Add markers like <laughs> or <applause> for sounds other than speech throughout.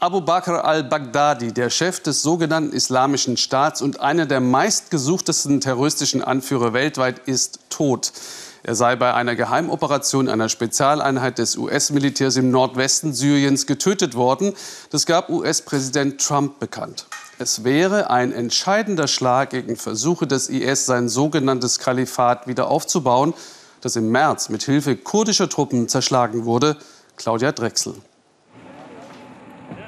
Abu Bakr al-Baghdadi, der Chef des sogenannten Islamischen Staats und einer der meistgesuchtesten terroristischen Anführer weltweit, ist tot. Er sei bei einer Geheimoperation einer Spezialeinheit des US-Militärs im Nordwesten Syriens getötet worden. Das gab US-Präsident Trump bekannt. Es wäre ein entscheidender Schlag gegen Versuche des IS, sein sogenanntes Kalifat wieder aufzubauen, das im März mit Hilfe kurdischer Truppen zerschlagen wurde. Claudia Drechsel.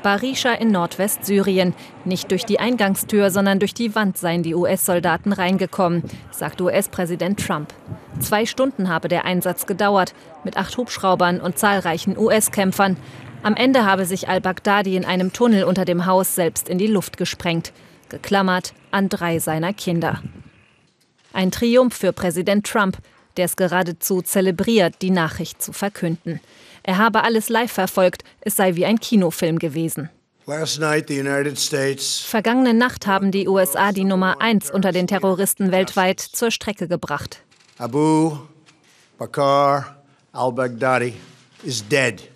Barisha in Nordwestsyrien. Nicht durch die Eingangstür, sondern durch die Wand seien die US-Soldaten reingekommen, sagt US-Präsident Trump. Zwei Stunden habe der Einsatz gedauert, mit acht Hubschraubern und zahlreichen US-Kämpfern. Am Ende habe sich al-Baghdadi in einem Tunnel unter dem Haus selbst in die Luft gesprengt, geklammert an drei seiner Kinder. Ein Triumph für Präsident Trump, der es geradezu zelebriert, die Nachricht zu verkünden. Er habe alles live verfolgt, es sei wie ein Kinofilm gewesen. Vergangene Nacht haben die USA die Nummer eins unter den Terroristen weltweit zur Strecke gebracht. Abu Bakr al-Baghdadi is dead.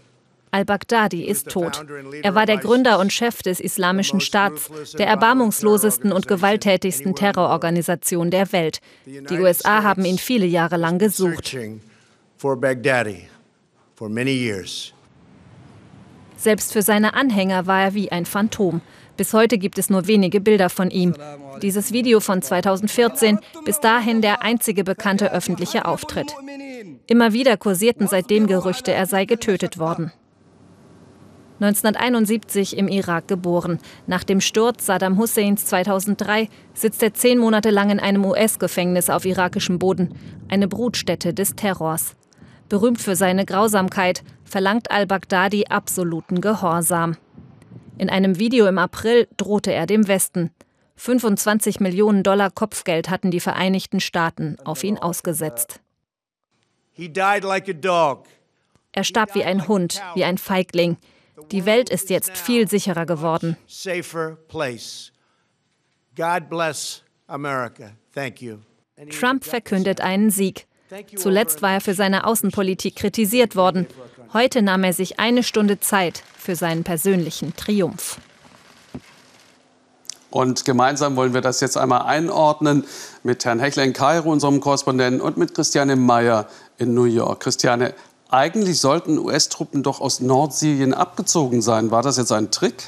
Al-Baghdadi ist tot. Er war der Gründer und Chef des Islamischen Staats, der erbarmungslosesten und gewalttätigsten Terrororganisation der Welt. Die USA haben ihn viele Jahre lang gesucht. Selbst für seine Anhänger war er wie ein Phantom. Bis heute gibt es nur wenige Bilder von ihm. Dieses Video von 2014, bis dahin der einzige bekannte öffentliche Auftritt. Immer wieder kursierten seitdem Gerüchte, er sei getötet worden. 1971 im Irak geboren. Nach dem Sturz Saddam Husseins 2003 sitzt er zehn Monate lang in einem US-Gefängnis auf irakischem Boden, eine Brutstätte des Terrors. Berühmt für seine Grausamkeit, verlangt al-Baghdadi absoluten Gehorsam. In einem Video im April drohte er dem Westen. 25 Millionen Dollar Kopfgeld hatten die Vereinigten Staaten auf ihn ausgesetzt. Er starb wie ein Hund, wie ein Feigling. Die Welt ist jetzt viel sicherer geworden. Trump verkündet einen Sieg. Zuletzt war er für seine Außenpolitik kritisiert worden. Heute nahm er sich eine Stunde Zeit für seinen persönlichen Triumph. Und gemeinsam wollen wir das jetzt einmal einordnen mit Herrn Hechler in Kairo, unserem Korrespondenten, und mit Christiane Meyer in New York. Christiane, eigentlich sollten US-Truppen doch aus Nordsyrien abgezogen sein. War das jetzt ein Trick?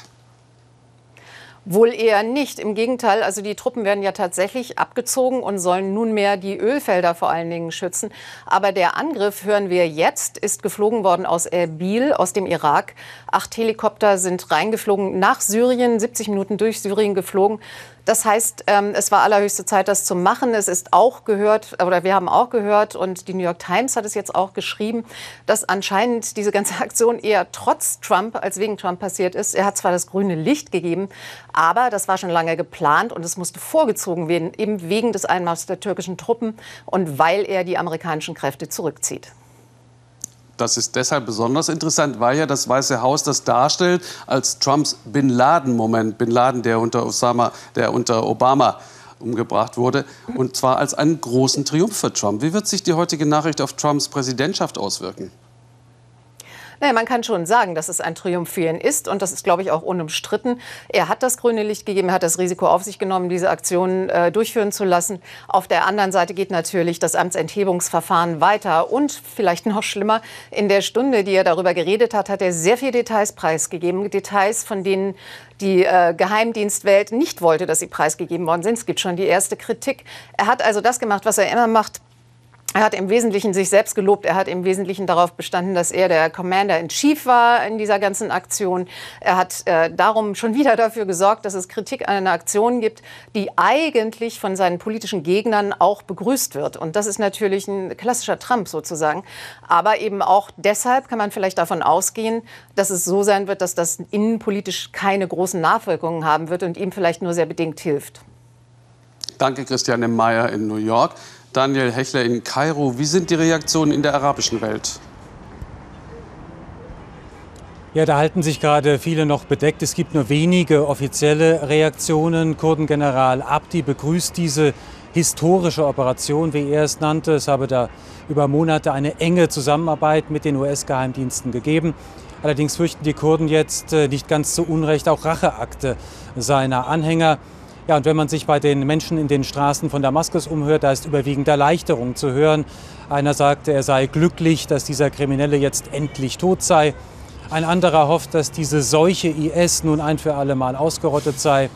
Wohl eher nicht. Im Gegenteil, also die Truppen werden ja tatsächlich abgezogen und sollen nunmehr die Ölfelder vor allen Dingen schützen. Aber der Angriff, hören wir jetzt, ist geflogen worden aus Erbil, aus dem Irak. Acht Helikopter sind reingeflogen nach Syrien, 70 Minuten durch Syrien geflogen. Das heißt, ähm, es war allerhöchste Zeit, das zu machen. Es ist auch gehört, oder wir haben auch gehört, und die New York Times hat es jetzt auch geschrieben, dass anscheinend diese ganze <laughs> Aktion eher trotz Trump als wegen Trump passiert ist. Er hat zwar das grüne Licht gegeben, aber das war schon lange geplant und es musste vorgezogen werden, eben wegen des Einmarschs der türkischen Truppen und weil er die amerikanischen Kräfte zurückzieht. Das ist deshalb besonders interessant, weil ja das Weiße Haus das darstellt als Trumps Bin Laden-Moment. Bin Laden, der unter, Osama, der unter Obama umgebracht wurde, und zwar als einen großen Triumph für Trump. Wie wird sich die heutige Nachricht auf Trumps Präsidentschaft auswirken? Naja, man kann schon sagen, dass es ein Triumph für ihn ist und das ist, glaube ich, auch unumstritten. Er hat das grüne Licht gegeben, er hat das Risiko auf sich genommen, diese Aktion äh, durchführen zu lassen. Auf der anderen Seite geht natürlich das Amtsenthebungsverfahren weiter und vielleicht noch schlimmer, in der Stunde, die er darüber geredet hat, hat er sehr viele Details preisgegeben, Details, von denen die äh, Geheimdienstwelt nicht wollte, dass sie preisgegeben worden sind. Es gibt schon die erste Kritik. Er hat also das gemacht, was er immer macht, er hat im Wesentlichen sich selbst gelobt. Er hat im Wesentlichen darauf bestanden, dass er der Commander in Chief war in dieser ganzen Aktion. Er hat äh, darum schon wieder <laughs> dafür gesorgt, dass es Kritik an einer Aktion gibt, die eigentlich von seinen politischen Gegnern auch begrüßt wird. Und das ist natürlich ein klassischer Trump sozusagen. Aber eben auch deshalb kann man vielleicht davon ausgehen, dass es so sein wird, dass das innenpolitisch keine großen Nachwirkungen haben wird und ihm vielleicht nur sehr bedingt hilft. Danke, Christiane Meyer in New York. Daniel Hechler in Kairo. Wie sind die Reaktionen in der arabischen Welt? Ja, da halten sich gerade viele noch bedeckt. Es gibt nur wenige offizielle Reaktionen. Kurdengeneral Abdi begrüßt diese historische Operation, wie er es nannte. Es habe da über Monate eine enge Zusammenarbeit mit den US-Geheimdiensten gegeben. Allerdings fürchten die Kurden jetzt äh, nicht ganz zu Unrecht auch Racheakte seiner Anhänger. Ja, und wenn man sich bei den Menschen in den Straßen von Damaskus umhört, da ist überwiegend Erleichterung zu hören. Einer sagte, er sei glücklich, dass dieser Kriminelle jetzt endlich tot sei. Ein anderer hofft, dass diese Seuche IS nun ein für alle Mal ausgerottet sei.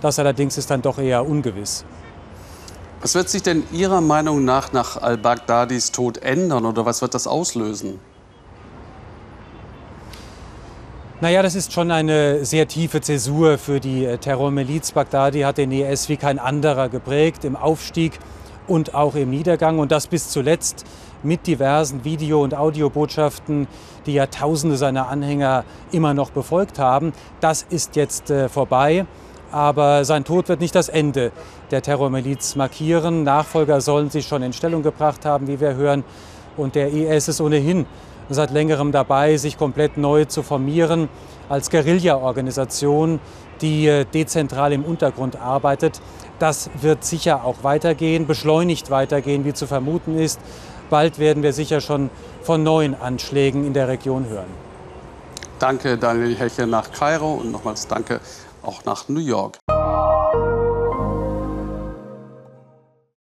Das allerdings ist dann doch eher ungewiss. Was wird sich denn Ihrer Meinung nach nach al-Baghdadis Tod ändern oder was wird das auslösen? Naja, das ist schon eine sehr tiefe Zäsur für die äh, Terrormiliz. Baghdadi hat den IS wie kein anderer geprägt im Aufstieg und auch im Niedergang und das bis zuletzt mit diversen Video- und Audiobotschaften, die ja Tausende seiner Anhänger immer noch befolgt haben. Das ist jetzt äh, vorbei. Aber sein Tod wird nicht das Ende der Terrormiliz markieren. Nachfolger sollen sich schon in Stellung gebracht haben, wie wir hören. Und der IS ist ohnehin seit längerem dabei, sich komplett neu zu formieren als Guerilla-Organisation, die äh, dezentral im Untergrund arbeitet. Das wird sicher auch weitergehen, beschleunigt weitergehen, wie zu vermuten ist. Bald werden wir sicher schon von neuen Anschlägen in der Region hören. Danke, Daniel Heche nach Kairo und nochmals danke auch nach New York.